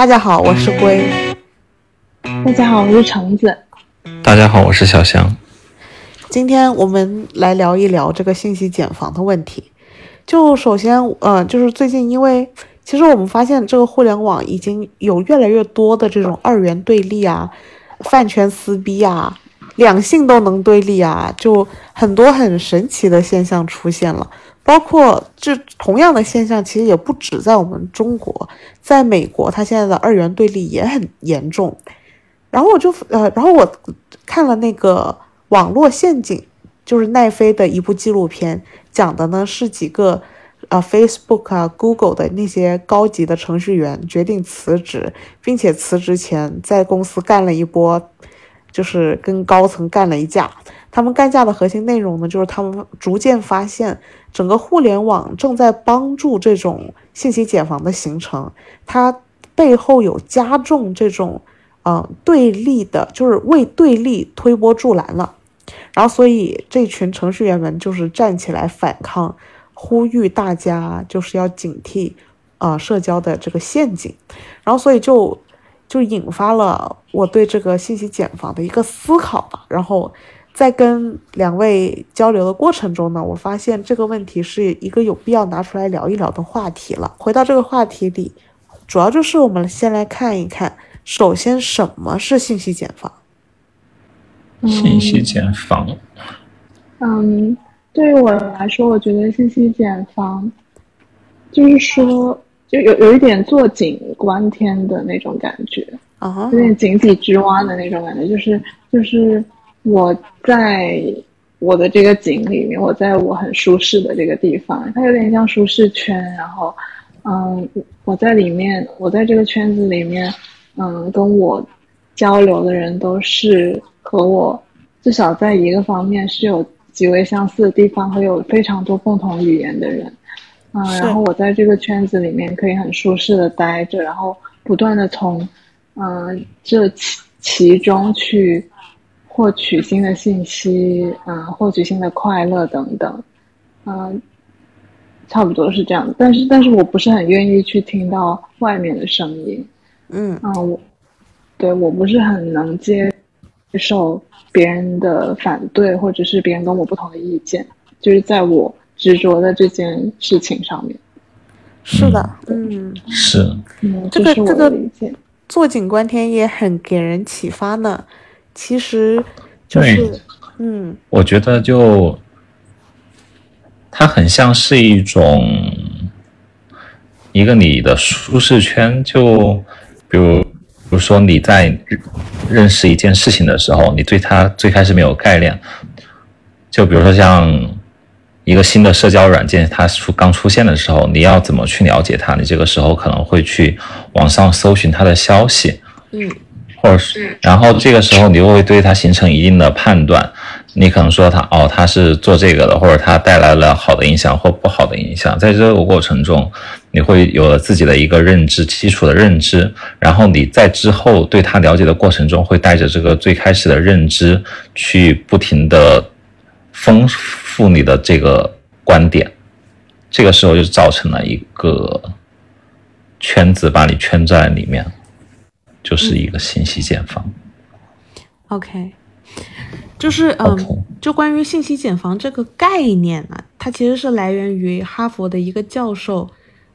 大家好，我是龟。大家好，我是橙子。大家好，我是小香。今天我们来聊一聊这个信息茧房的问题。就首先，呃，就是最近，因为其实我们发现这个互联网已经有越来越多的这种二元对立啊、饭圈撕逼啊、两性都能对立啊，就很多很神奇的现象出现了。包括这同样的现象，其实也不止在我们中国，在美国，它现在的二元对立也很严重。然后我就呃，然后我看了那个《网络陷阱》，就是奈飞的一部纪录片，讲的呢是几个呃 Facebook 啊、Google 的那些高级的程序员决定辞职，并且辞职前在公司干了一波，就是跟高层干了一架。他们干架的核心内容呢，就是他们逐渐发现，整个互联网正在帮助这种信息茧房的形成，它背后有加重这种，嗯，对立的，就是为对立推波助澜了。然后，所以这群程序员们就是站起来反抗，呼吁大家就是要警惕，呃，社交的这个陷阱。然后，所以就就引发了我对这个信息茧房的一个思考吧。然后。在跟两位交流的过程中呢，我发现这个问题是一个有必要拿出来聊一聊的话题了。回到这个话题里，主要就是我们先来看一看，首先什么是信息茧房？信息茧房。嗯，对于我来说，我觉得信息茧房就是说，就有有一点坐井观天的那种感觉啊，有点井底之蛙的那种感觉，就是就是。我在我的这个井里面，我在我很舒适的这个地方，它有点像舒适圈。然后，嗯，我在里面，我在这个圈子里面，嗯，跟我交流的人都是和我至少在一个方面是有极为相似的地方和有非常多共同语言的人。嗯，然后我在这个圈子里面可以很舒适的待着，然后不断的从嗯这其其中去。获取新的信息，嗯，获取新的快乐等等，嗯，差不多是这样。但是，但是我不是很愿意去听到外面的声音，嗯，啊，我，对我不是很能接受别人的反对，或者是别人跟我不同的意见，就是在我执着的这件事情上面。是的，嗯，是，嗯，这个这个坐井观天也很给人启发呢。其实，就是，嗯，我觉得就，它很像是一种，一个你的舒适圈。就比如，比如说你在认识一件事情的时候，你对它最开始没有概念。就比如说像一个新的社交软件，它出刚出现的时候，你要怎么去了解它？你这个时候可能会去网上搜寻它的消息。嗯。或者是，然后这个时候你又会对他形成一定的判断，你可能说他哦，他是做这个的，或者他带来了好的影响或不好的影响，在这个过程中，你会有了自己的一个认知基础的认知，然后你在之后对他了解的过程中，会带着这个最开始的认知去不停的丰富你的这个观点，这个时候就造成了一个圈子把你圈在里面。就是一个信息茧房。OK，就是嗯，就关于信息茧房这个概念呢，它其实是来源于哈佛的一个教授，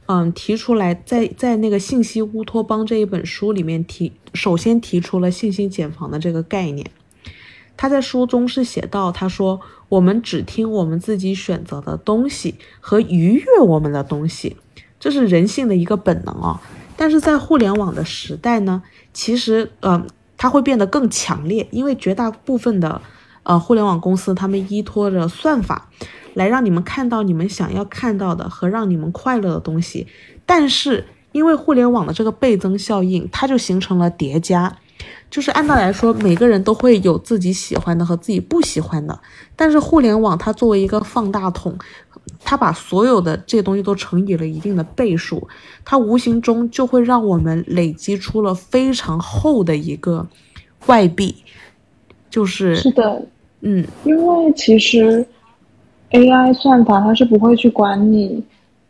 嗯，提出来在在那个《信息乌托邦》这一本书里面提，首先提出了信息茧房的这个概念。他在书中是写到，他说我们只听我们自己选择的东西和愉悦我们的东西，这是人性的一个本能啊。但是在互联网的时代呢？其实，呃，它会变得更强烈，因为绝大部分的，呃，互联网公司，他们依托着算法，来让你们看到你们想要看到的和让你们快乐的东西。但是，因为互联网的这个倍增效应，它就形成了叠加。就是按道理来说，每个人都会有自己喜欢的和自己不喜欢的，但是互联网它作为一个放大筒。它把所有的这些东西都乘以了一定的倍数，它无形中就会让我们累积出了非常厚的一个外币，就是是的，嗯，因为其实 AI 算法它是不会去管你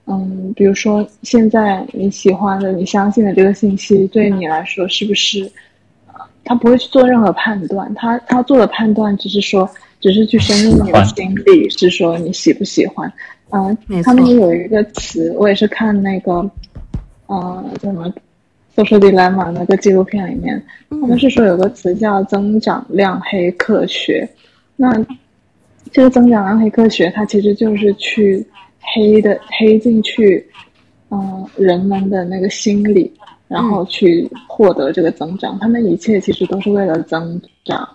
嗯，比如说现在你喜欢的、你相信的这个信息，对你来说是不是？他不会去做任何判断，他他做的判断只是说，只是去深入你的心理，是说你喜不喜欢。嗯，他们有一个词，我也是看那个，呃，叫什么《social dilemma》那个纪录片里面，他们是说有个词叫增长量黑客学。那这个增长量黑客学，它其实就是去黑的黑进去，嗯，人们的那个心理。然后去获得这个增长，他们一切其实都是为了增长。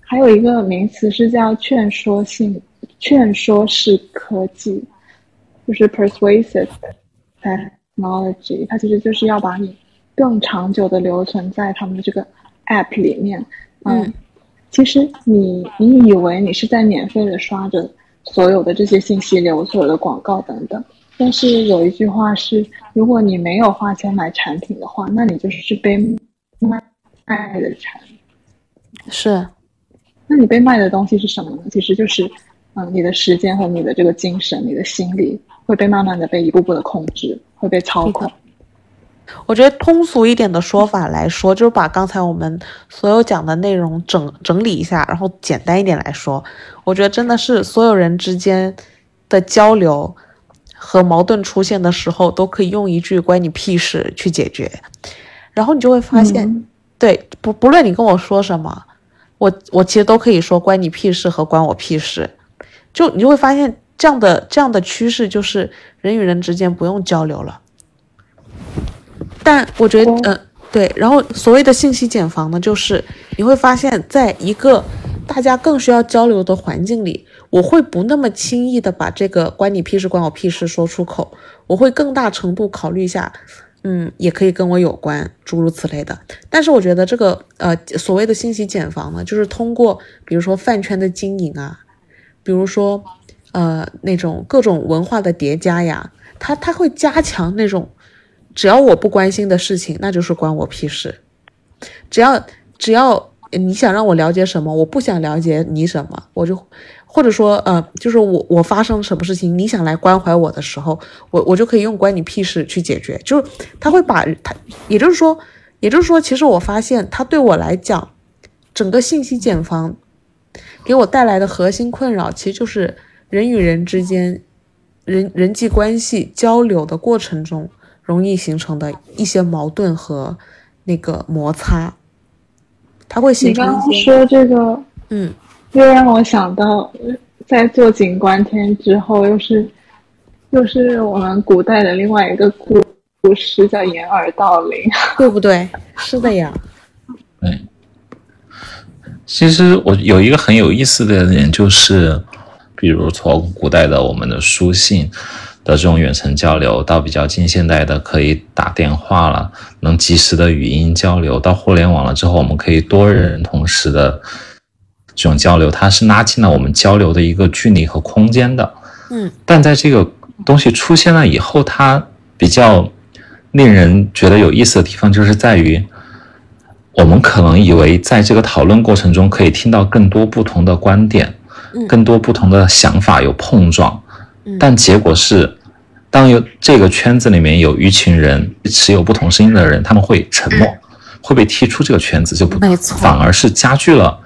还有一个名词是叫劝说性、劝说式科技，就是 persuasive technology。它其实就是要把你更长久的留存在他们的这个 app 里面。嗯，其实你你以为你是在免费的刷着所有的这些信息流、所有的广告等等。但是有一句话是，如果你没有花钱买产品的话，那你就是被卖卖的产品。是，那你被卖的东西是什么呢？其实就是，嗯，你的时间和你的这个精神、你的心理会被慢慢的被一步步的控制，会被操控。我觉得通俗一点的说法来说，就是把刚才我们所有讲的内容整整理一下，然后简单一点来说，我觉得真的是所有人之间的交流。和矛盾出现的时候，都可以用一句“关你屁事”去解决，然后你就会发现，对，不不论你跟我说什么，我我其实都可以说“关你屁事”和“关我屁事”，就你就会发现这样的这样的趋势，就是人与人之间不用交流了。但我觉得，嗯，对，然后所谓的信息茧房呢，就是你会发现在一个大家更需要交流的环境里。我会不那么轻易的把这个关你屁事关我屁事说出口，我会更大程度考虑一下，嗯，也可以跟我有关，诸如此类的。但是我觉得这个呃所谓的信息茧房呢，就是通过比如说饭圈的经营啊，比如说呃那种各种文化的叠加呀，它它会加强那种只要我不关心的事情，那就是关我屁事。只要只要你想让我了解什么，我不想了解你什么，我就。或者说，呃，就是我我发生什么事情，你想来关怀我的时候，我我就可以用关你屁事去解决。就是他会把他，也就是说，也就是说，其实我发现他对我来讲，整个信息茧房给我带来的核心困扰，其实就是人与人之间人人际关系交流的过程中容易形成的一些矛盾和那个摩擦，它会形成一些。你刚刚说这个，嗯。又让我想到，在坐井观天之后，又是又是我们古代的另外一个故故事，叫掩耳盗铃，对不对？是的呀。对。其实我有一个很有意思的点，就是比如从古代的我们的书信的这种远程交流，到比较近现代的可以打电话了，能及时的语音交流，到互联网了之后，我们可以多人同时的。这种交流，它是拉近了我们交流的一个距离和空间的。嗯，但在这个东西出现了以后，它比较令人觉得有意思的地方，就是在于我们可能以为在这个讨论过程中可以听到更多不同的观点，更多不同的想法有碰撞。但结果是，当有这个圈子里面有一群人持有不同声音的人，他们会沉默，会被踢出这个圈子，就不反而是加剧了。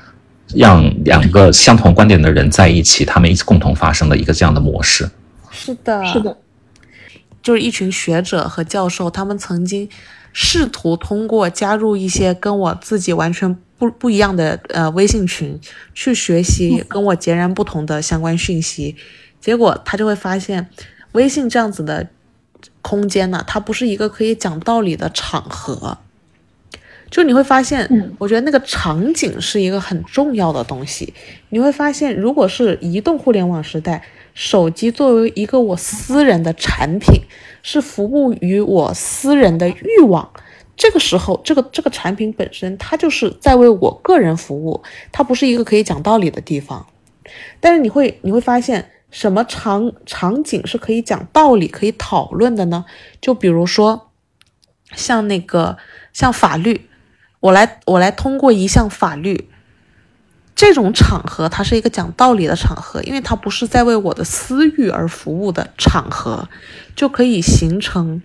让两个相同观点的人在一起，他们一起共同发生的一个这样的模式。是的，是的，就是一群学者和教授，他们曾经试图通过加入一些跟我自己完全不不一样的呃微信群，去学习跟我截然不同的相关讯息。结果他就会发现，微信这样子的空间呢，它不是一个可以讲道理的场合。就你会发现，我觉得那个场景是一个很重要的东西。你会发现，如果是移动互联网时代，手机作为一个我私人的产品，是服务于我私人的欲望。这个时候，这个这个产品本身，它就是在为我个人服务，它不是一个可以讲道理的地方。但是你会你会发现，什么场场景是可以讲道理、可以讨论的呢？就比如说，像那个像法律。我来，我来通过一项法律，这种场合它是一个讲道理的场合，因为它不是在为我的私欲而服务的场合，就可以形成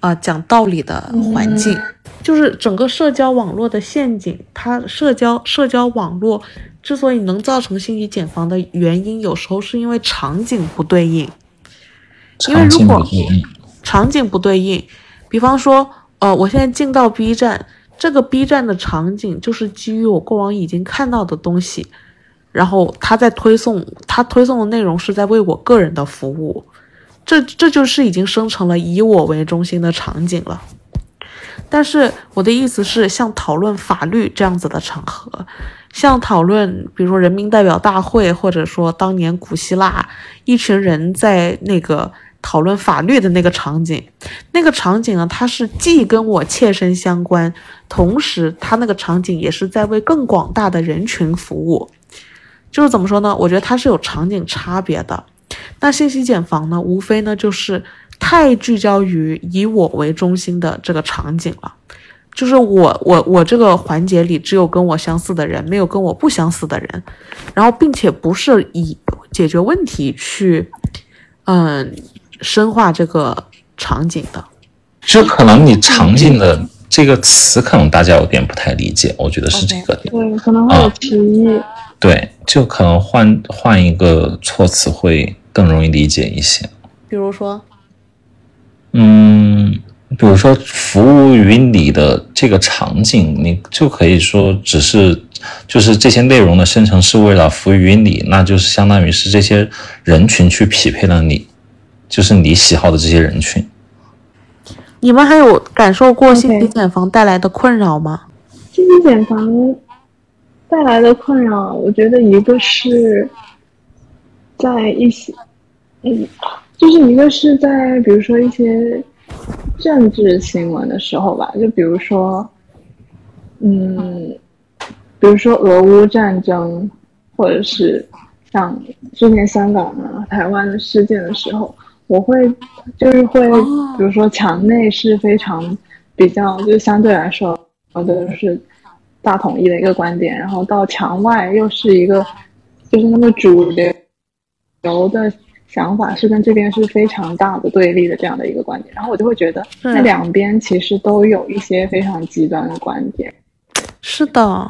啊、讲道理的环境。就是整个社交网络的陷阱，它社交社交网络之所以能造成信息茧房的原因，有时候是因为场景不对应。因为如果场景不对应，比方说，呃，我现在进到 B 站，这个 B 站的场景就是基于我过往已经看到的东西，然后它在推送，它推送的内容是在为我个人的服务，这这就是已经生成了以我为中心的场景了。但是我的意思是，像讨论法律这样子的场合，像讨论比如说人民代表大会，或者说当年古希腊一群人在那个讨论法律的那个场景，那个场景呢，它是既跟我切身相关，同时它那个场景也是在为更广大的人群服务。就是怎么说呢？我觉得它是有场景差别的。那信息茧房呢，无非呢就是太聚焦于以我为中心的这个场景了。就是我我我这个环节里只有跟我相似的人，没有跟我不相似的人，然后并且不是以解决问题去，嗯，深化这个场景的。就可能你场景的这个词，可能大家有点不太理解，我觉得是这个点。对，可能会有歧义。对，就可能换换一个措辞会更容易理解一些。比如说，嗯，比如说服务于你的这个场景，你就可以说只是就是这些内容的生成是为了服务于你，那就是相当于是这些人群去匹配了你，就是你喜好的这些人群。你们还有感受过信息茧房带来的困扰吗？信息茧房带来的困扰，我觉得一个是在一些，嗯，就是一个是在比如说一些政治新闻的时候吧，就比如说，嗯，比如说俄乌战争，或者是像之前香港啊、台湾的事件的时候，我会就是会，哦比如说墙内是非常比较，就是相对来说的是大统一的一个观点，然后到墙外又是一个就是那个主流的想法是跟这边是非常大的对立的这样的一个观点，然后我就会觉得那两边其实都有一些非常极端的观点。是的，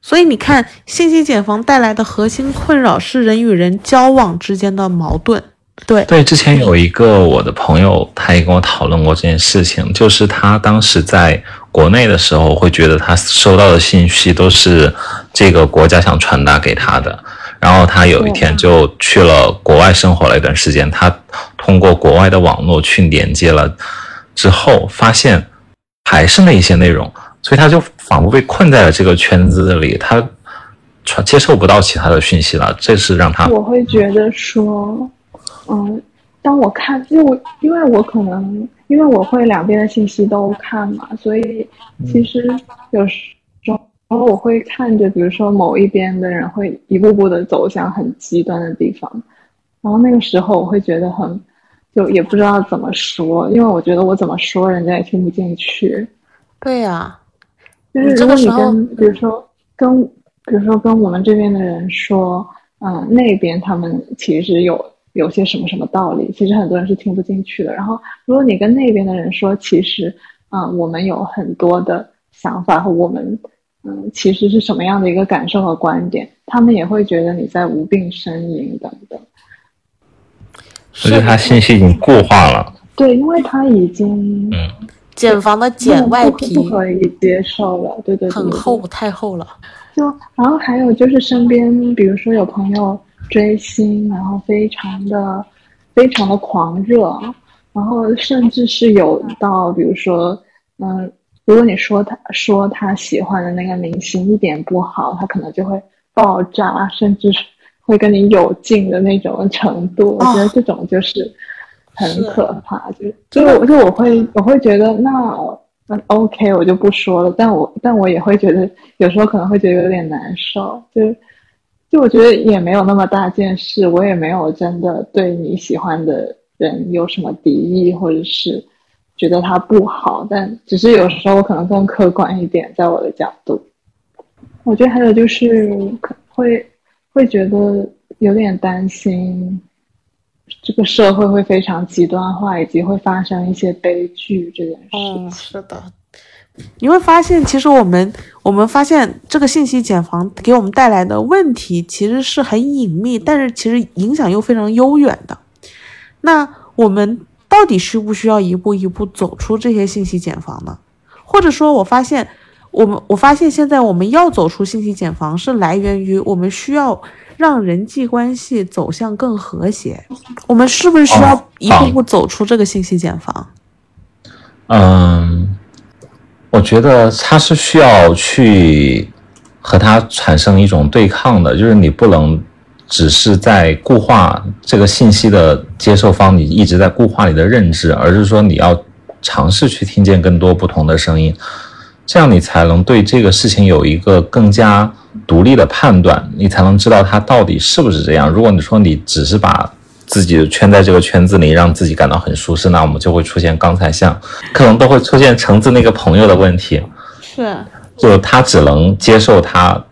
所以你看，信息茧房带来的核心困扰是人与人交往之间的矛盾。对，对，之前有一个我的朋友，他也跟我讨论过这件事情，就是他当时在国内的时候，会觉得他收到的信息都是这个国家想传达给他的，然后他有一天就去了国外生活了一段时间，他通过国外的网络去连接了之后，发现还是那一些内容，所以他就仿佛被困在了这个圈子里，他传接受不到其他的讯息了，这是让他我会觉得说，嗯，当我看，因为我因为我可能因为我会两边的信息都看嘛，所以其实有时候我会看着，比如说某一边的人会一步步的走向很极端的地方，然后那个时候我会觉得很，就也不知道怎么说，因为我觉得我怎么说人家也听不进去。对呀、就是如果你跟，比如说跟，比如说跟我们这边的人说，嗯、那边他们其实有有些什么什么道理，其实很多人是听不进去的。然后，如果你跟那边的人说，其实，嗯、我们有很多的想法和我们，嗯，其实是什么样的一个感受和观点，他们也会觉得你在无病呻吟等等。我觉得他信息已经固化了。对，因为他已经嗯茧房的茧外皮不可以接受了，对对对，对很厚，太厚了。就然后还有就是身边，比如说有朋友追星，然后非常的非常的狂热，然后甚至是有到比如说，嗯，如果你说他说他喜欢的那个明星一点不好，他可能就会爆炸，甚至是会跟你有劲的那种程度。我觉得这种就是很可怕，就就我就我会我会觉得那那 OK，我就不说了。但我但我也会觉得有时候可能会觉得有点难受，就就我觉得也没有那么大件事，我也没有真的对你喜欢的人有什么敌意，或者是觉得他不好，但只是有时候我可能更客观一点，在我的角度。我觉得还有就是会会觉得有点担心，这个社会会非常极端化，以及会发生一些悲剧这件事嗯，情。是的，你会发现，其实我们我们发现这个信息茧房给我们带来的问题其实是很隐秘，但是其实影响又非常悠远的。那我们到底需不需要一步一步走出这些信息茧房呢？或者说，我发现我们我发现现在我们要走出信息茧房，是来源于我们需要让人际关系走向更和谐。我们是不是需要哦一步步走出这个信息茧房？嗯，我觉得他是需要去和他产生一种对抗的，就是你不能只是在固化这个信息的接受方，你一直在固化你的认知，而是说你要尝试去听见更多不同的声音，这样你才能对这个事情有一个更加独立的判断，你才能知道它到底是不是这样。如果你说你只是把自己圈在这个圈子里，让自己感到很舒适，那我们就会出现刚才像可能都会出现橙子那个朋友的问题，是，就他只能接受他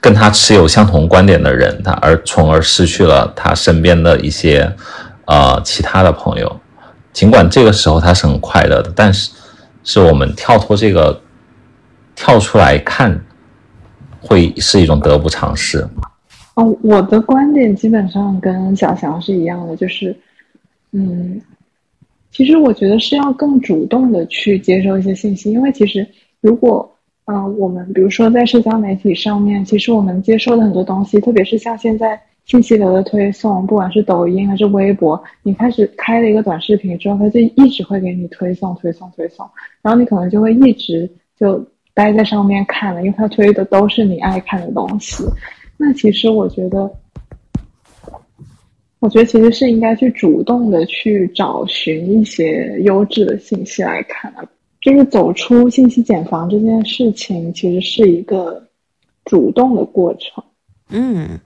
跟他持有相同观点的人，他而从而失去了他身边的一些呃其他的朋友。尽管这个时候他是很快乐的，但是是我们跳脱这个跳出来看，会是一种得不偿失。哦，我的观点基本上跟小翔是一样的，就是，嗯，其实我觉得是要更主动的去接受一些信息，因为其实如果，嗯、我们比如说在社交媒体上面，其实我们接受的很多东西，特别是像现在信息流的推送，不管是抖音还是微博，你开始开了一个短视频之后，它就一直会给你推送、推送、推送，然后你可能就会一直就待在上面看了，因为它推的都是你爱看的东西。那其实我觉得，我觉得其实是应该去主动的去找寻一些优质的信息来看，就是走出信息茧房这件事情，其实是一个主动的过程。嗯，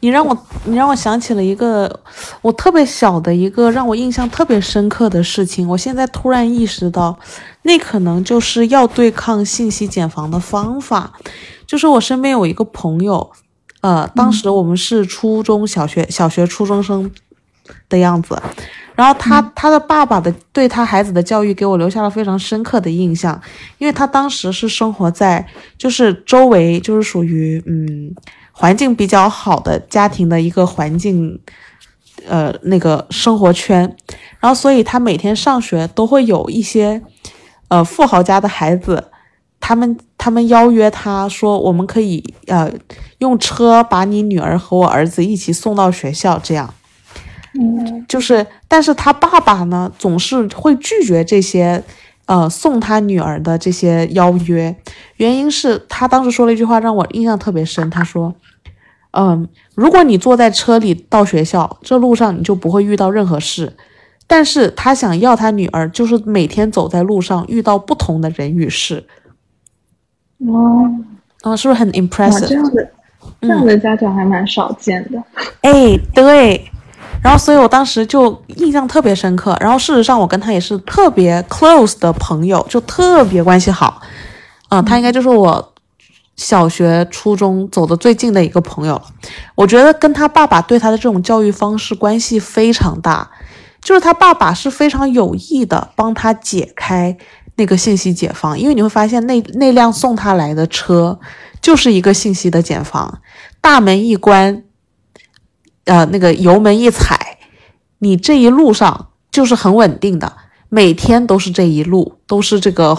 你让我你让我想起了一个我特别小的一个让我印象特别深刻的事情，我现在突然意识到，那可能就是要对抗信息茧房的方法，就是我身边有一个朋友。呃，当时我们是初中小学、小学初中生的样子，然后他他的爸爸的对他孩子的教育给我留下了非常深刻的印象，因为他当时是生活在就是周围就是属于嗯环境比较好的家庭的一个环境，呃那个生活圈，然后所以他每天上学都会有一些呃富豪家的孩子。他们他们邀约他说，我们可以呃用车把你女儿和我儿子一起送到学校，这样。嗯，就是，但是他爸爸呢，总是会拒绝这些呃送他女儿的这些邀约，原因是他当时说了一句话让我印象特别深，他说，嗯，如果你坐在车里到学校，这路上你就不会遇到任何事。但是他想要他女儿，就是每天走在路上遇到不同的人与事。哦，哦，是不是很，impressive？这样的这样的家长还蛮少见的。哎，对。然后，所以我当时就印象特别深刻。然后，事实上，我跟他也是特别 close 的朋友，就特别关系好。嗯、他应该就是我小学、初中走的最近的一个朋友了。我觉得跟他爸爸对他的这种教育方式关系非常大，就是他爸爸是非常有意的帮他解开那个信息解放，因为你会发现那那辆送他来的车就是一个信息的茧房，大门一关。呃，那个油门一踩，你这一路上就是很稳定的，每天都是这一路，都是这个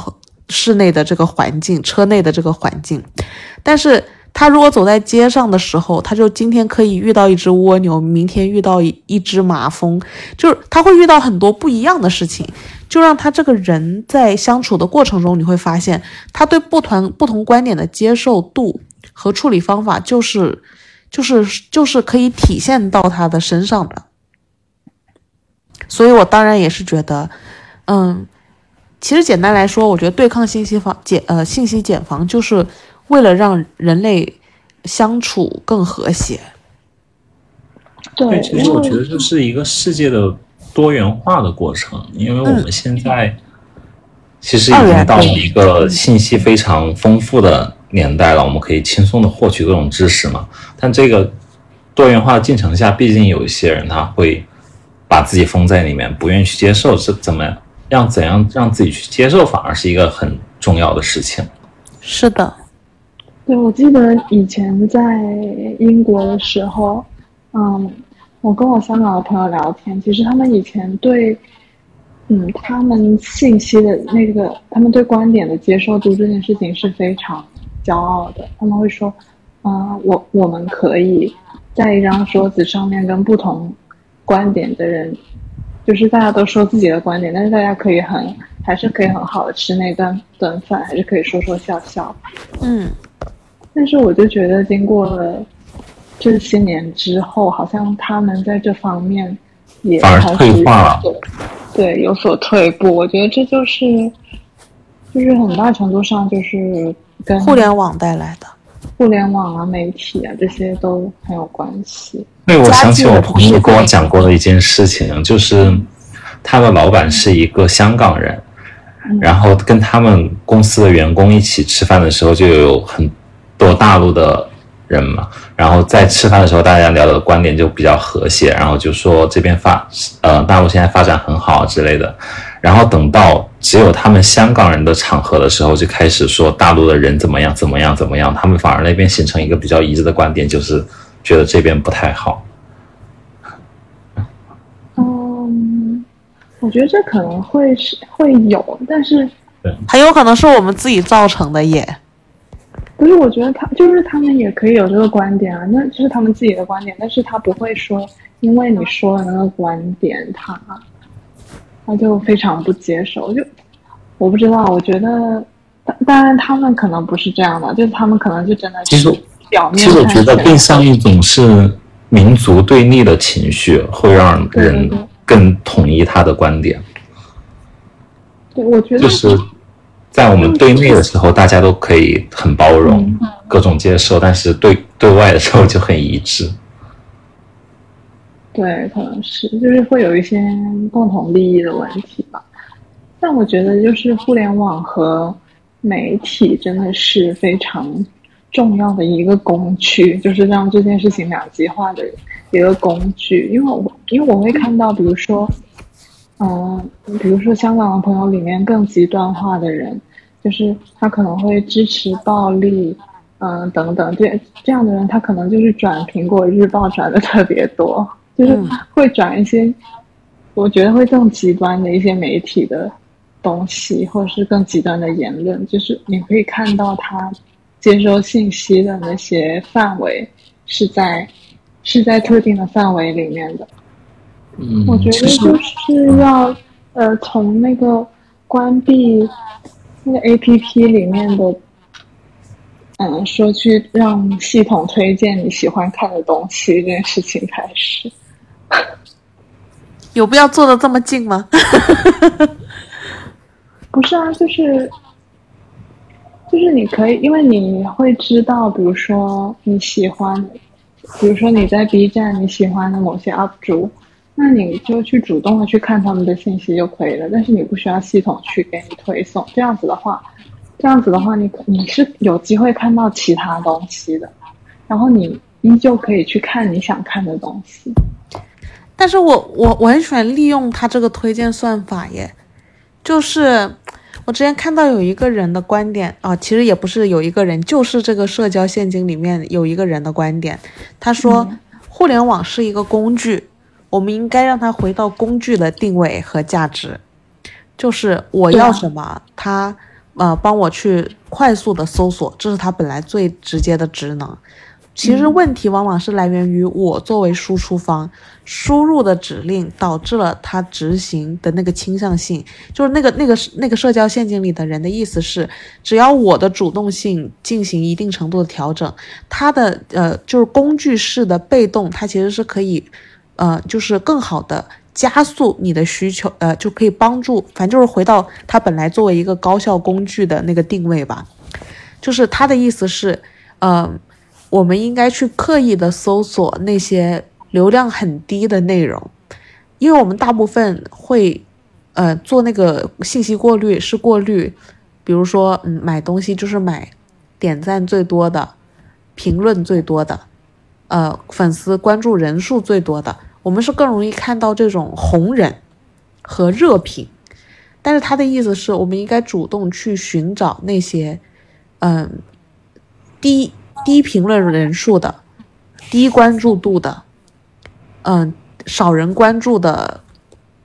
室内的这个环境，车内的这个环境。但是他如果走在街上的时候，他就今天可以遇到一只蜗牛，明天遇到一一只麻蜂，就是他会遇到很多不一样的事情，就让他这个人在相处的过程中，你会发现他对不同不同观点的接受度和处理方法就是。就是就是可以体现到他的身上的，所以我当然也是觉得，嗯，其实简单来说，我觉得对抗信息防解呃信息茧房，就是为了让人类相处更和谐。对，其实我觉得这是一个世界的多元化的过程，因为我们现在其实已经到了一个信息非常丰富的年代了，我们可以轻松的获取各种知识嘛。但这个多元化的进程下，毕竟有一些人他会把自己封在里面，不愿意去接受，是怎么样？怎样让自己去接受，反而是一个很重要的事情。是的，对，我记得以前在英国的时候，嗯，我跟我香港的朋友聊天，其实他们以前对，嗯，他们信息的那个，他们对观点的接受度这件事情是非常骄傲的。他们会说，嗯，我我们可以在一张桌子上面跟不同观点的人，就是大家都说自己的观点，但是大家可以很。还是可以很好的吃那顿顿饭，还是可以说说笑笑。嗯，但是我就觉得经过了这些年之后，好像他们在这方面也反而退化了，对，有所退步。我觉得这就是就是很大程度上就是跟互联网带来的，互联网啊、媒体啊这些都很有关系。对，我想起我朋友跟我讲过的一件事情，就是他的老板是一个香港人。然后跟他们公司的员工一起吃饭的时候，就有很多大陆的人嘛。然后在吃饭的时候，大家聊的观点就比较和谐，然后就说这边发，呃，大陆现在发展很好之类的。然后等到只有他们香港人的场合的时候，就开始说大陆的人怎么样怎么样怎么样。他们反而那边形成一个比较一致的观点，就是觉得这边不太好。嗯我觉得这可能会是会有，但是很有可能是我们自己造成的也。不是，我觉得他就是他们也可以有这个观点啊，那就是他们自己的观点，但是他不会说，因为你说的那个观点，他他就非常不接受。就我不知道，我觉得当然他们可能不是这样的，就是他们可能就真的其实表面。其实我觉得更像一种是民族对立的情绪，会让人。更统一他的观点，对，我觉得就是在我们对内的时候，大家都可以很包容，各种接受，但是对对外的时候就很一致。对，可能是就是会有一些共同利益的问题吧。但我觉得，就是互联网和媒体真的是非常重要的一个工具，就是让这件事情两极化的。一个工具，因为我因为我会看到，比如说，嗯，比如说香港的朋友里面更极端化的人，就是他可能会支持暴力，嗯，等等，这这样的人，他可能就是转苹果日报转的特别多，就是会转一些，我觉得会更极端的一些媒体的东西，或者是更极端的言论，就是你可以看到他接收信息的那些范围是在。是在特定的范围里面的，嗯，我觉得就是要，呃，从那个关闭那个 A P P 里面的，嗯，说去让系统推荐你喜欢看的东西这件事情开始，有必要做的这么近吗？不是啊，就是，就是你可以，因为你会知道，比如说你喜欢。比如说你在 B 站你喜欢的某些 UP 主，那你就去主动的去看他们的信息就可以了。但是你不需要系统去给你推送。这样子的话，这样子的话，你你是有机会看到其他东西的，然后你依旧可以去看你想看的东西。但是我我我很喜欢利用它这个推荐算法耶，就是。我之前看到有一个人的观点啊，其实也不是有一个人，就是这个社交陷阱里面有一个人的观点。他说，互联网是一个工具，我们应该让它回到工具的定位和价值，就是我要什么，他呃帮我去快速的搜索，这是他本来最直接的职能。其实问题往往是来源于我作为输出方输入的指令导致了他执行的那个倾向性，就是那个那个那个社交陷阱里的人的意思是，只要我的主动性进行一定程度的调整，他的呃就是工具式的被动，它其实是可以，呃就是更好的加速你的需求，呃就可以帮助，反正就是回到它本来作为一个高效工具的那个定位吧，就是他的意思是，嗯。我们应该去刻意的搜索那些流量很低的内容，因为我们大部分会，呃，做那个信息过滤是过滤，比如说，嗯，买东西就是买点赞最多的、评论最多的、呃粉丝关注人数最多的，我们是更容易看到这种红人和热评。但是他的意思是我们应该主动去寻找那些，嗯，低低评论人数的、低关注度的，嗯，少人关注的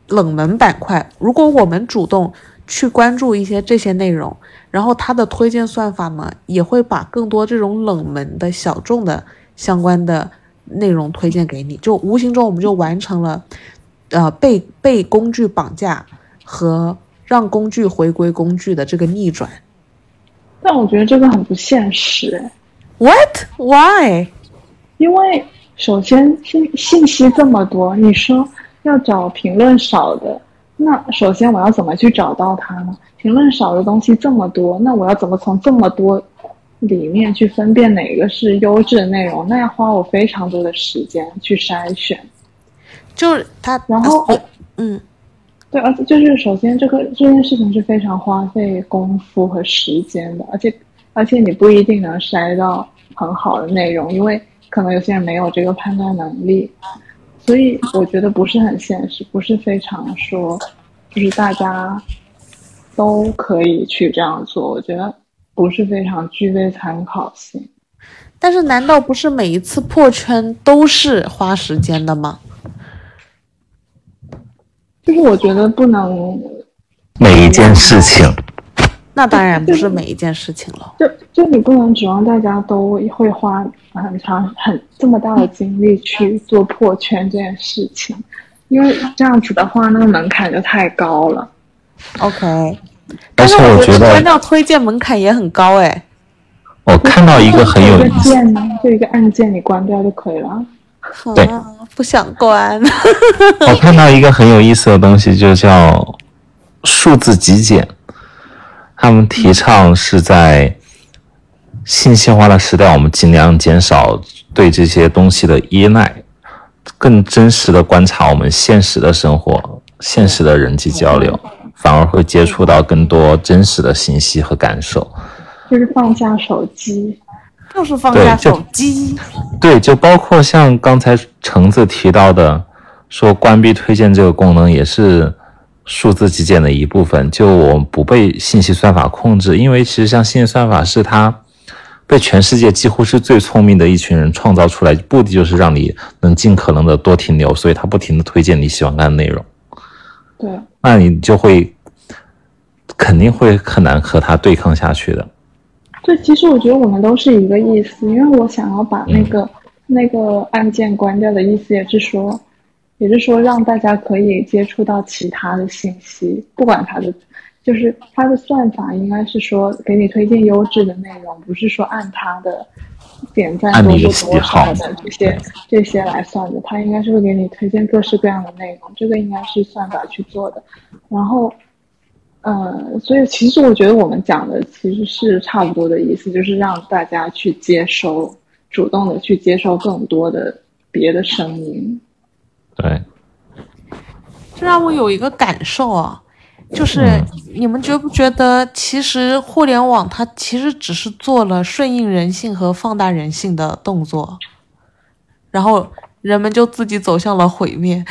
冷门板块。如果我们主动去关注一些这些内容，然后他的推荐算法呢，也会把更多这种冷门的小众的相关的内容推荐给你，就无形中我们就完成了，呃，被被工具绑架和。让工具回归工具的这个逆转，但我觉得这个很不现实。What? Why? 因为首先信信息这么多，你说要找评论少的，那首先我要怎么去找到它呢？评论少的东西这么多，那我要怎么从这么多里面去分辨哪个是优质的内容？那要花我非常多的时间去筛选。就是他，然后嗯。对，而且就是首先，这个这件事情是非常花费功夫和时间的，而且而且你不一定能筛到很好的内容，因为可能有些人没有这个判断能力，所以我觉得不是很现实，不是非常说，就是大家都可以去这样做，我觉得不是非常具备参考性。但是，难道不是每一次破圈都是花时间的吗？就是我觉得不能每一件事情，那当然不是每一件事情了。就就你不能指望大家都会花很长很这么大的精力去做破圈这件事情，因为这样子的话，那个门槛就太高了。OK，但是我觉得关掉推荐门槛也很高哎。我看到一个很有意思，就一个按键，你关掉就可以了。对，不想关。我 看到一个很有意思的东西，就叫数字极简。他们提倡是在信息化的时代，我们尽量减少对这些东西的依赖，更真实的观察我们现实的生活、现实的人际交流，反而会接触到更多真实的信息和感受。就是放下手机。就是放下手机，对，就包括像刚才橙子提到的，说关闭推荐这个功能也是数字极简的一部分。就我不被信息算法控制，因为其实像信息算法是它被全世界几乎是最聪明的一群人创造出来，目的就是让你能尽可能的多停留，所以它不停的推荐你喜欢看的内容。对，那你就会肯定会很难和他对抗下去的。对，其实我觉得我们都是一个意思，因为我想要把那个那个按键关掉的意思，也是说，也是说让大家可以接触到其他的信息，不管他的，就是他的算法应该是说给你推荐优质的内容，不是说按他的点赞多不多少的这些这些来算的，它应该是会给你推荐各式各样的内容，这个应该是算法去做的，然后。呃，所以其实我觉得我们讲的其实是差不多的意思，就是让大家去接收，主动的去接收更多的别的声音。对，这让我有一个感受啊，就是你们觉不觉得，其实互联网它其实只是做了顺应人性和放大人性的动作，然后人们就自己走向了毁灭。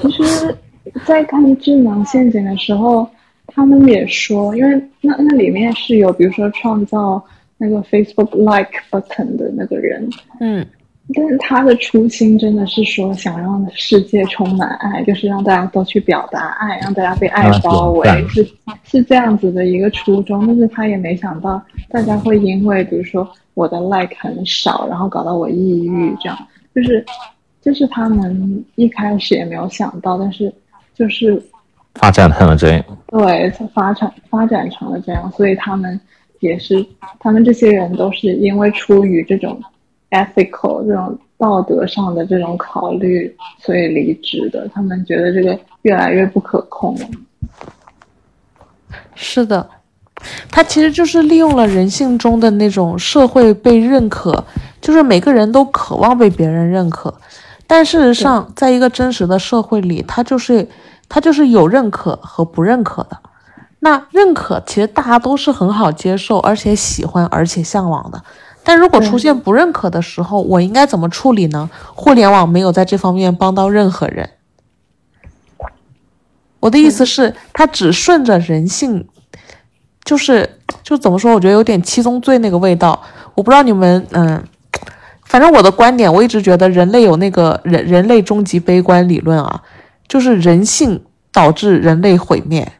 其实。在看智能陷阱的时候，他们也说，因为那那里面是有，比如说创造那个 Facebook Like button 的那个人，嗯，但是他的初心真的是说想让世界充满爱，就是让大家都去表达爱，让大家被爱包围，是是这样子的一个初衷。但是他也没想到大家会因为比如说我的 Like 很少，然后搞到我抑郁，这样就是就是他们一开始也没有想到，但是。就是发展成了这样，对，发展发展成了这样，所以他们也是，他们这些人都是因为出于这种 ethical 这种道德上的这种考虑，所以离职的。他们觉得这个越来越不可控了。是的，他其实就是利用了人性中的那种社会被认可，就是每个人都渴望被别人认可。但事实上，在一个真实的社会里，他就是他就是有认可和不认可的。那认可其实大家都是很好接受，而且喜欢，而且向往的。但如果出现不认可的时候，我应该怎么处理呢？互联网没有在这方面帮到任何人。我的意思是，它只顺着人性，就是就怎么说？我觉得有点七宗罪那个味道。我不知道你们，嗯，反正我的观点，我一直觉得人类有那个人人类终极悲观理论啊，就是人性导致人类毁灭。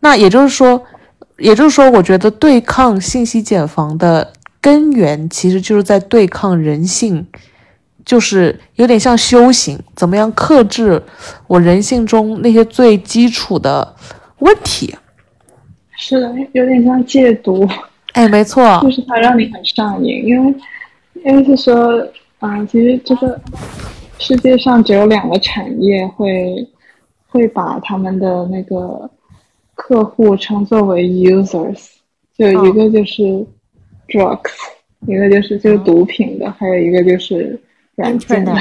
那也就是说，也就是说，我觉得对抗信息茧房的。根源其实就是在对抗人性，就是有点像修行，怎么样克制我人性中那些最基础的问题？是的，有点像戒毒。哎，没错，就是它让你很上瘾，因为因为是说，啊，其实这个世界上只有两个产业会会把他们的那个客户称作为 users，就一个就是。drugs，一个就是就是毒品的，还有一个就是软件的。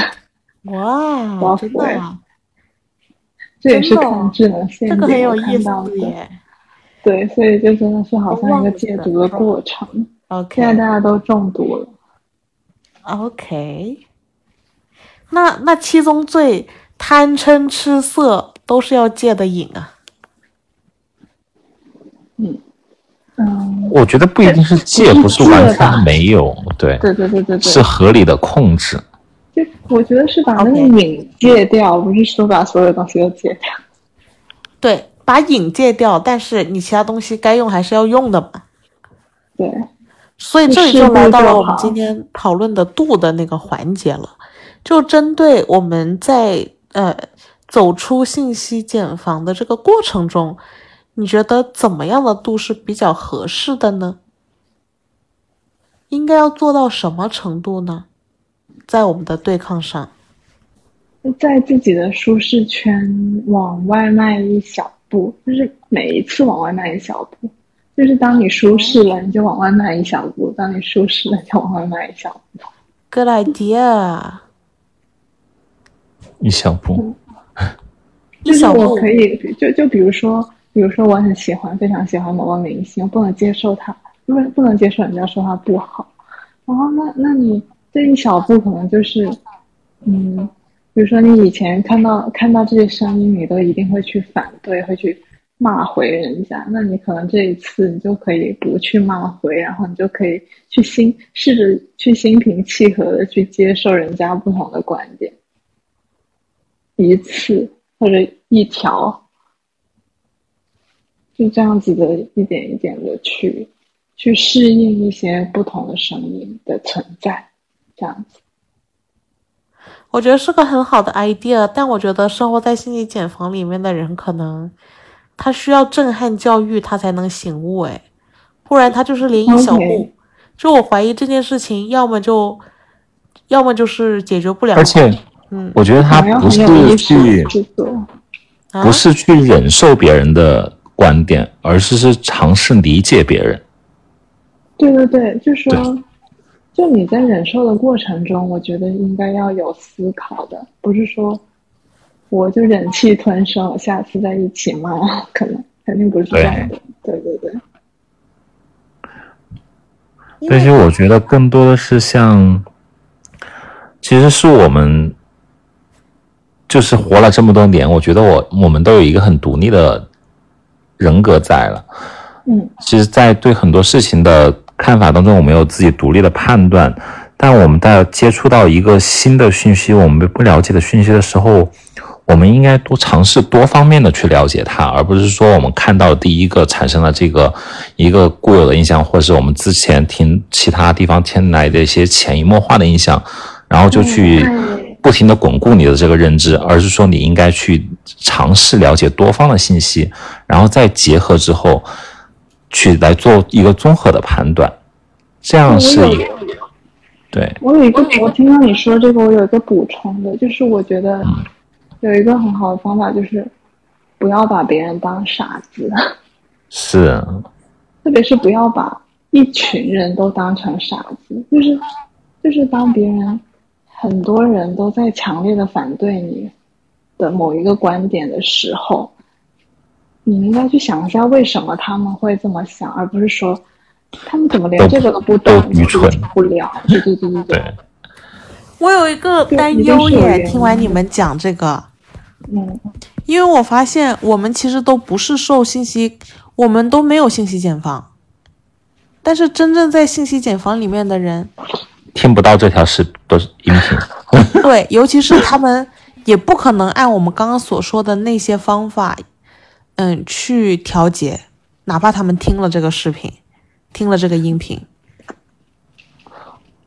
哇，真的啊！这也是看智能陷阱看到的。对，所以就真的是好像一个戒毒的过程。OK，现在大家都中毒了。OK，那那七宗罪贪嗔痴色都是要戒的瘾啊。嗯。嗯，我觉得不一定是戒，不是完全没有，对，对对对对对，是合理的控制。就我觉得是把那个瘾戒掉，不是说把所有东西都戒掉。对，把瘾戒掉，但是你其他东西该用还是要用的嘛。对，所以这里就来到了我们今天讨论的度的那个环节了，就针对我们在呃走出信息茧房的这个过程中。你觉得怎么样的度是比较合适的呢？应该要做到什么程度呢？在我们的对抗上，在自己的舒适圈往外迈一小步，就是每一次往外迈一小步，就是当你舒适了，你就往外迈一小步；当你舒适了，就往外迈一小步。Good idea。一小步，就是我可以，就就比如说。比如说，我很喜欢，非常喜欢某个明星，不能接受他，因为不能接受人家说他不好。然后，那那你这一小步可能就是，嗯，比如说你以前看到看到这些声音，你都一定会去反对，会去骂回人家。那你可能这一次你就可以不去骂回，然后你就可以去心试着去心平气和的去接受人家不同的观点，一次或者一条。就这样子的一点一点的去，去适应一些不同的声音的存在，这样子，我觉得是个很好的 idea。但我觉得生活在心理茧房里面的人，可能他需要震撼教育，他才能醒悟。哎，不然他就是连一小步。就我怀疑这件事情，要么就，要么就是解决不了。而且，嗯，我觉得他不是去，不是去忍受别人的。观点，而是是尝试理解别人。对对对，就说，就你在忍受的过程中，我觉得应该要有思考的，不是说我就忍气吞声，我下次再一起骂，可能肯定不是这样的。对对对。但是我觉得更多的是像，其实是我们，就是活了这么多年，我觉得我我们都有一个很独立的。人格在了，嗯，其实，在对很多事情的看法当中，我们有自己独立的判断。但我们在接触到一个新的讯息，我们不了解的讯息的时候，我们应该多尝试多方面的去了解它，而不是说我们看到第一个产生了这个一个固有的印象，或者是我们之前听其他地方听来的一些潜移默化的印象，然后就去。不停的巩固你的这个认知，而是说你应该去尝试了解多方的信息，然后再结合之后，去来做一个综合的判断，这样是一个。对。我有一个，我听到你说这个，我有一个补充的，就是我觉得有一个很好的方法，就是不要把别人当傻子。是。特别是不要把一群人都当成傻子，就是就是当别人。很多人都在强烈的反对你的某一个观点的时候，你应该去想一下为什么他们会这么想，而不是说他们怎么连这个都不懂，都愚蠢不了。对对对对对，我有一个担忧耶，听完你们讲这个，嗯，因为我发现我们其实都不是受信息，我们都没有信息茧房，但是真正在信息茧房里面的人，听不到这条视都是音频。对，尤其是他们也不可能按我们刚刚所说的那些方法，嗯，去调节，哪怕他们听了这个视频，听了这个音频，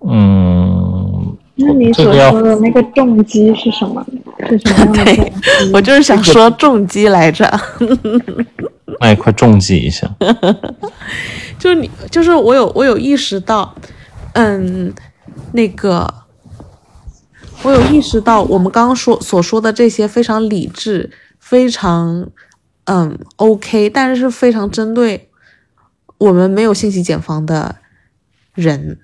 嗯，那你所说的那个重击是什么？是什么样的对重击？我就是想说重击来着。那一块重击一下。就是你，就是我有我有意识到，嗯，那个，我有意识到我们刚刚说所说的这些非常理智、非常嗯 OK，但是是非常针对我们没有信息茧房的人。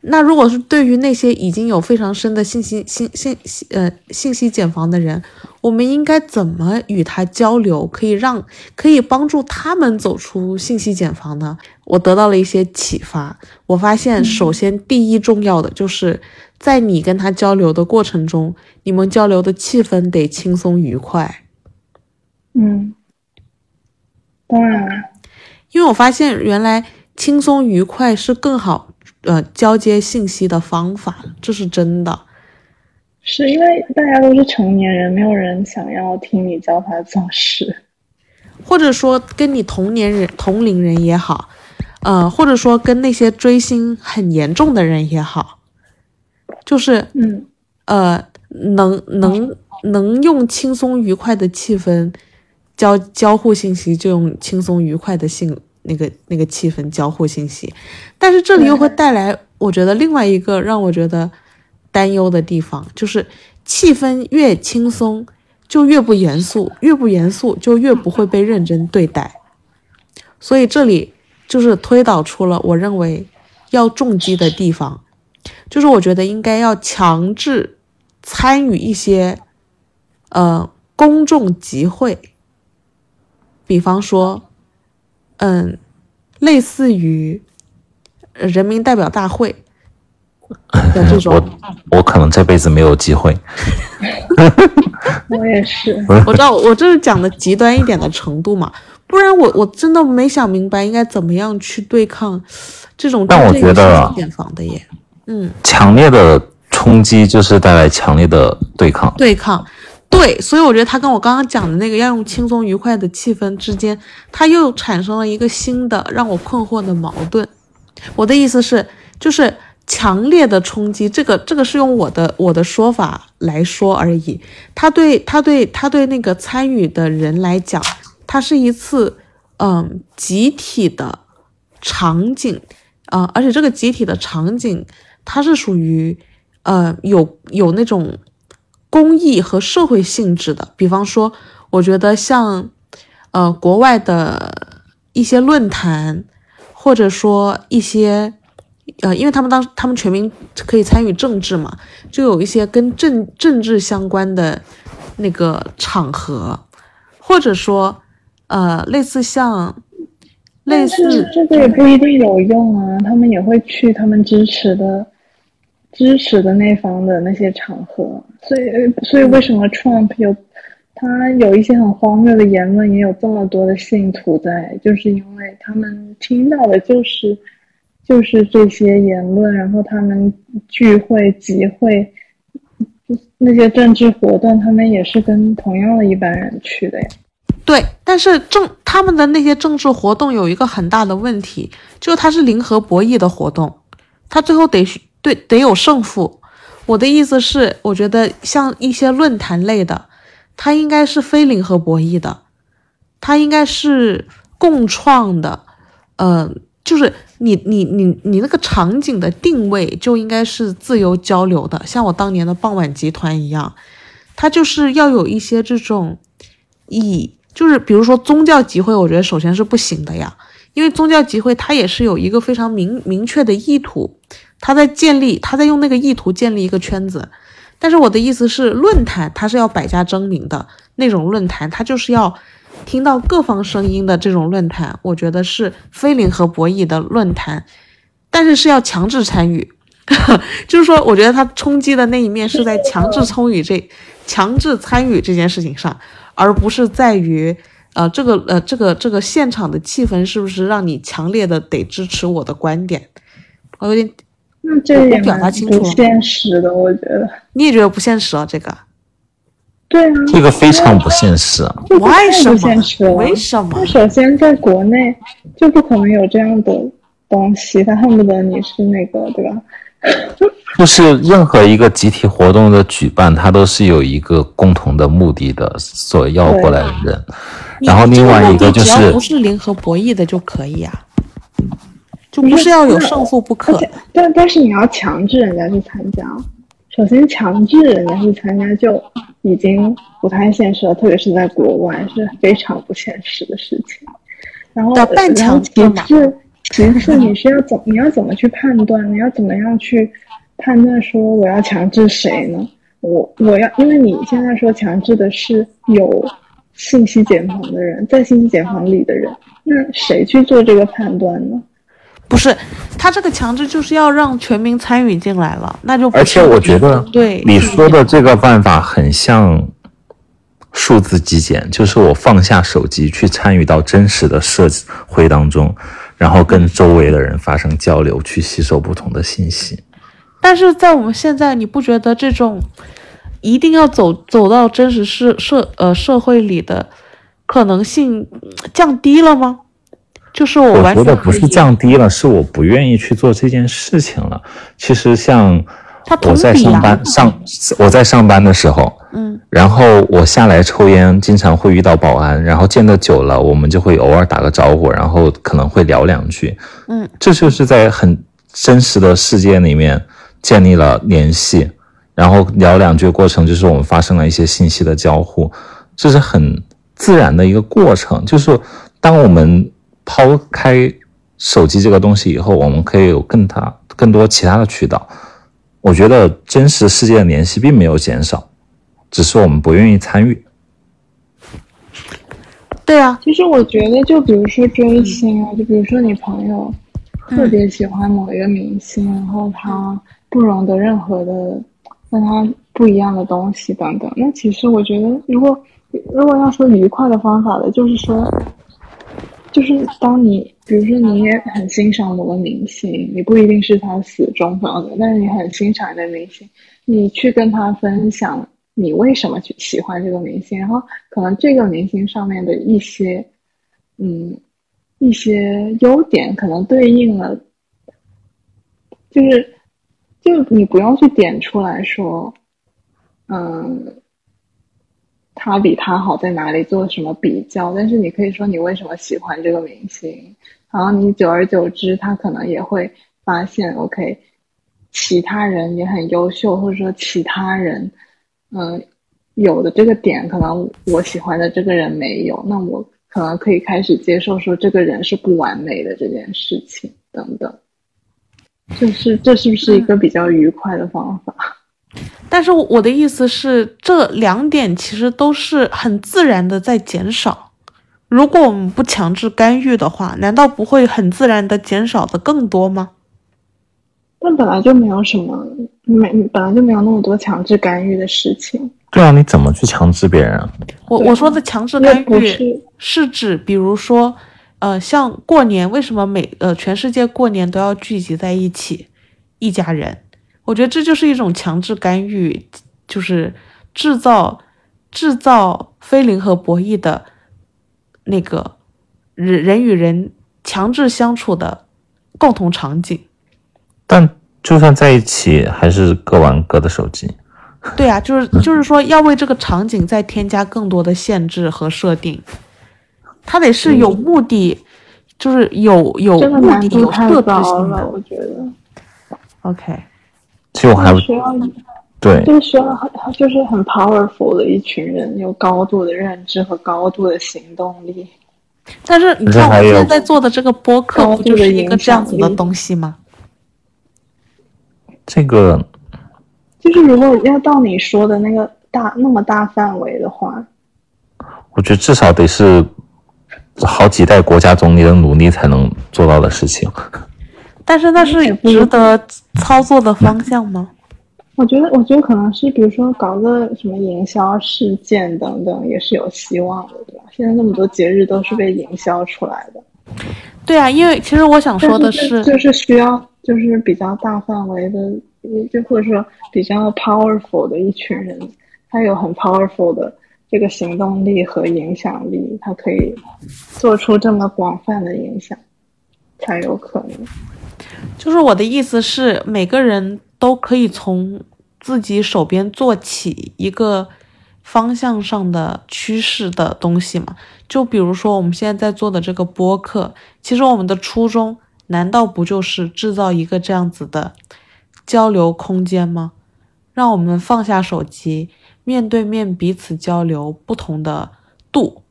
那如果是对于那些已经有非常深的信息信信信呃信息茧房的人，我们应该怎么与他交流，可以让可以帮助他们走出信息茧房呢？我得到了一些启发。我发现，首先第一重要的就是在你跟他交流的过程中，你们交流的气氛得轻松愉快。嗯，当然，因为我发现原来轻松愉快是更好呃交接信息的方法，这是真的。是因为大家都是成年人，没有人想要听你教他做事。或者说跟你同年人、同龄人也好，呃，或者说跟那些追星很严重的人也好，就是嗯呃，能能能用轻松愉快的气氛交交互信息，就用轻松愉快的性那个那个气氛交互信息。但是这里又会带来，我觉得另外一个让我觉得担忧的地方，就是气氛越轻松，就越不严肃，越不严肃就越不会被认真对待。所以这里就是推导出了我认为要重击的地方，就是我觉得应该要强制参与一些呃公众集会，比方说，嗯，类似于呃人民代表大会 的这种，我我可能这辈子没有机会。我也是。我知道我这是讲的极端一点的程度嘛，不然我我真的没想明白应该怎么样去对抗这种但我觉得信息茧房的耶，嗯。强烈的冲击就是带来强烈的对抗。对抗。对，所以我觉得他跟我刚刚讲的那个要用轻松愉快的气氛之间，他又产生了一个新的让我困惑的矛盾。我的意思是，就是强烈的冲击，这个这个是用我的我的说法来说而已。他对他对他对那个参与的人来讲，它是一次嗯集体的场景啊、呃而且这个集体的场景，它是属于呃有有那种公益和社会性质的。比方说，我觉得像呃国外的一些论坛，或者说一些呃，因为他们当他们全民可以参与政治嘛，就有一些跟政政治相关的那个场合，或者说呃类似像类似这个也不一定有用啊，他们也会去他们支持的支持的那方的那些场合，所以所以为什么 Trump 有他有一些很荒谬的言论，也有这么多的信徒在，就是因为他们听到的就是就是这些言论，然后他们聚会集会。那些政治活动，他们也是跟同样的一般人去的呀。对，但是政他们的那些政治活动有一个很大的问题，就是它是零和博弈的活动，他最后得对得有胜负。我的意思是，我觉得像一些论坛类的，它应该是非零和博弈的，它应该是共创的，呃，就是你你你你那个场景的定位就应该是自由交流的，像我当年的傍晚集团一样，它就是要有一些这种以就是比如说宗教集会，我觉得首先是不行的呀，因为宗教集会它也是有一个非常明明确的意图，他在建立，他在用那个意图建立一个圈子。但是我的意思是，论坛它是要百家争鸣的，那种论坛，它就是要听到各方声音的这种论坛，我觉得是非零和博弈的论坛，但是是要强制参与，就是说，我觉得他冲击的那一面是在强制参与这强制参与这件事情上，而不是在于呃这个呃这个这个现场的气氛是不是让你强烈的得支持我的观点，我有点。那这也蛮不现实的，我觉得。你也觉得不现实啊？这个？对啊，这个非常不现实。为什么？为什么？首先，在国内就不可能有这样的东西，他恨不得你是那个，对吧？就是任何一个集体活动的举办，它都是有一个共同的目的的，所要过来的人。然后另外一个就是，不是零和博弈的就可以啊。就不是要有胜负不可，但但是你要强制人家去参加，首先强制人家去参加就已经不太现实了，特别是在国外是非常不现实的事情。然后，半强其次，其次你是要怎你要怎么去判断？你要怎么样去判断说我要强制谁呢？我我要因为你现在说强制的是有信息茧房的人，在信息茧房里的人，那谁去做这个判断呢？不是，他这个强制就是要让全民参与进来了，那就而且我觉得，对你说的这个办法很像数字极简，就是我放下手机去参与到真实的社会当中，然后跟周围的人发生交流，去吸收不同的信息。但是在我们现在，你不觉得这种一定要走走到真实社社呃社会里的可能性降低了吗？就是我觉得不是降低了，是我不愿意去做这件事情了。其实像我在上班上我在上班的时候，嗯，然后我下来抽烟，经常会遇到保安，然后见得久了，我们就会偶尔打个招呼，然后可能会聊两句，嗯，这就是在很真实的世界里面建立了联系，然后聊两句过程就是我们发生了一些信息的交互，这是很自然的一个过程。就是当我们抛开手机这个东西以后，我们可以有更大、更多其他的渠道。我觉得真实世界的联系并没有减少，只是我们不愿意参与。对啊，其实我觉得，就比如说追星啊，就比如说你朋友特别喜欢某一个明星，然后他不容得任何的跟他不一样的东西等等。那其实我觉得，如果如果要说愉快的方法的，就是说。就是当你，比如说你也很欣赏某个明星，你不一定是他死忠粉的，但是你很欣赏一个明星，你去跟他分享你为什么去喜欢这个明星，然后可能这个明星上面的一些，嗯，一些优点可能对应了，就是，就你不用去点出来说，嗯。他比他好在哪里？做什么比较？但是你可以说你为什么喜欢这个明星，然后你久而久之，他可能也会发现，OK，其他人也很优秀，或者说其他人，嗯，有的这个点可能我喜欢的这个人没有，那我可能可以开始接受说这个人是不完美的这件事情等等，就是这是不是一个比较愉快的方法？但是我的意思是，这两点其实都是很自然的在减少。如果我们不强制干预的话，难道不会很自然的减少的更多吗？但本来就没有什么，没本来就没有那么多强制干预的事情。对啊，你怎么去强制别人？我我说的强制干预是指，比如说，呃，像过年，为什么每呃全世界过年都要聚集在一起，一家人？我觉得这就是一种强制干预，就是制造制造非零和博弈的那个人人与人强制相处的共同场景。但就算在一起，还是各玩各的手机。对啊，就是 就是说要为这个场景再添加更多的限制和设定，它得是有目的，就是有有目的、有设置性的。我觉得，OK。其实我还需要，对，就需要很就是很 powerful 的一群人，有高度的认知和高度的行动力。但是你看我现在做的这个播客，不就是一个这样子的东西吗？这个就是如果要到你说的那个大那么大范围的话，我觉得至少得是好几代国家总理的努力才能做到的事情。但是那是也值得操作的方向吗？我觉得，我觉得可能是，比如说搞个什么营销事件等等，也是有希望的，对吧？现在那么多节日都是被营销出来的，对啊，因为其实我想说的但是，就就是需要就是比较大范围的，就或者说比较 powerful 的一群人，他有很 powerful 的这个行动力和影响力，他可以做出这么广泛的影响，才有可能。就是我的意思是，每个人都可以从自己手边做起一个方向上的趋势的东西嘛。就比如说我们现在在做的这个播客，其实我们的初衷难道不就是制造一个这样子的交流空间吗？让我们放下手机，面对面彼此交流不同的度，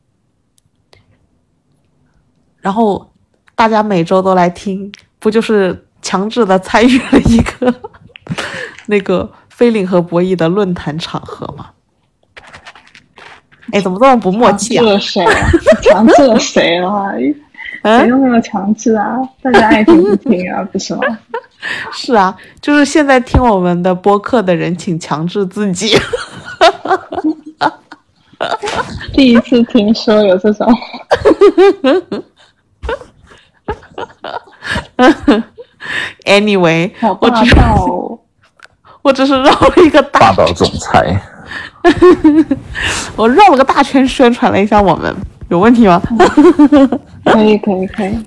然后大家每周都来听，不就是强制的参与了一个 那个菲林和博弈的论坛场合吗？哎，怎么这么不默契啊强制？了谁啊？强制了谁了？谁嗯，都没有强制啊，大家爱听不听啊，不是吗？是啊，就是现在听我们的播客的人，请强制自己。第一次听说有这种，Anyway，好霸我只道哦。我只是绕了一个大霸，道总裁，我绕了个大圈宣传了一下我们，有问题吗？可以，可以，可以。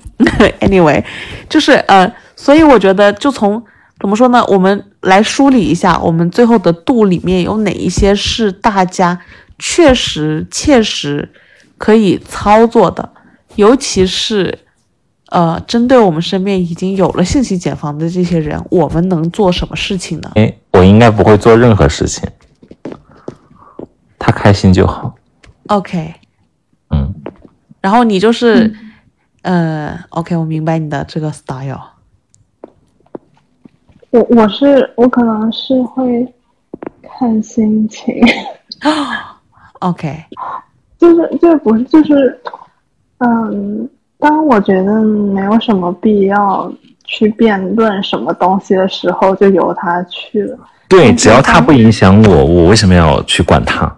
anyway，就是呃，所以我觉得就从怎么说呢，我们来梳理一下，我们最后的度里面有哪一些是大家确实切实可以操作的，尤其是呃，针对我们身边已经有了信息茧房的这些人，我们能做什么事情呢？哎，我应该不会做任何事情，他开心就好。OK，嗯，然后你就是，呃，OK，我明白你的这个 style。我我是我可能是会看心情，OK，就是就不是就是，嗯，当我觉得没有什么必要去辩论什么东西的时候，就由他去了。对，只要他不影响我，我为什么要去管他？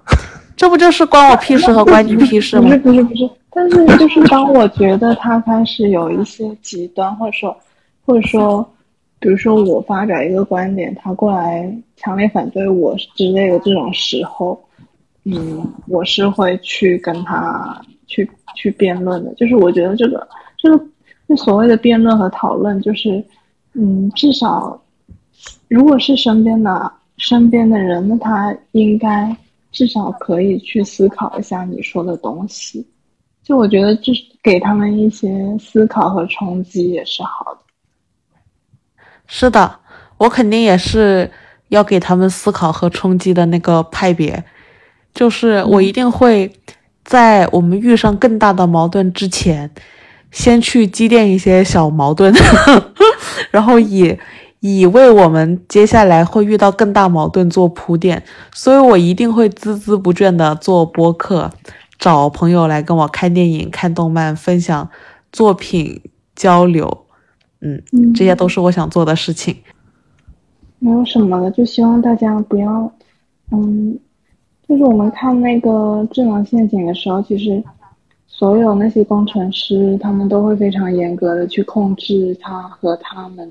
这不就是关我屁事和关你屁事吗不是？不是不是，但是就是当我觉得他开始有一些极端，或者说或者说，比如说我发表一个观点，他过来强烈反对我之类的这种时候，嗯，我是会去跟他去去辩论的。就是我觉得这个这个这所谓的辩论和讨论，就是嗯，至少如果是身边的身边的人，那他应该至少可以去思考一下你说的东西。就我觉得，就是给他们一些思考和冲击也是好的。是的，我肯定也是要给他们思考和冲击的那个派别，就是我一定会在我们遇上更大的矛盾之前，先去积淀一些小矛盾，然后以以为我们接下来会遇到更大矛盾做铺垫，所以我一定会孜孜不倦的做播客，找朋友来跟我看电影、看动漫、分享作品、交流。嗯，嗯这些都是我想做的事情。没有什么了，就希望大家不要，嗯，就是我们看那个智能陷阱的时候，其实所有那些工程师他们都会非常严格的去控制他和他们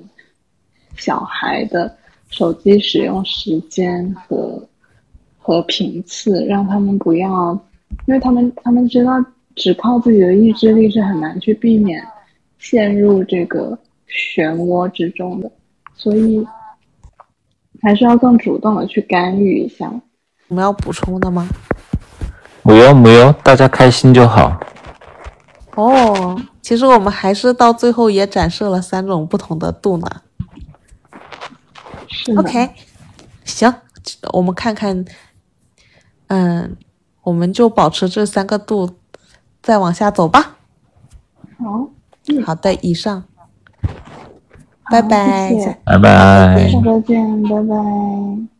小孩的手机使用时间和和频次，让他们不要，因为他们他们知道只靠自己的意志力是很难去避免陷入这个漩涡之中的，所以。还是要更主动的去干预一下。我们要补充的吗？没有没有，大家开心就好。哦，其实我们还是到最后也展示了三种不同的度呢。是 OK，行，我们看看，嗯，我们就保持这三个度，再往下走吧。好，好的，以上，拜拜。谢谢拜拜下。周见，拜拜。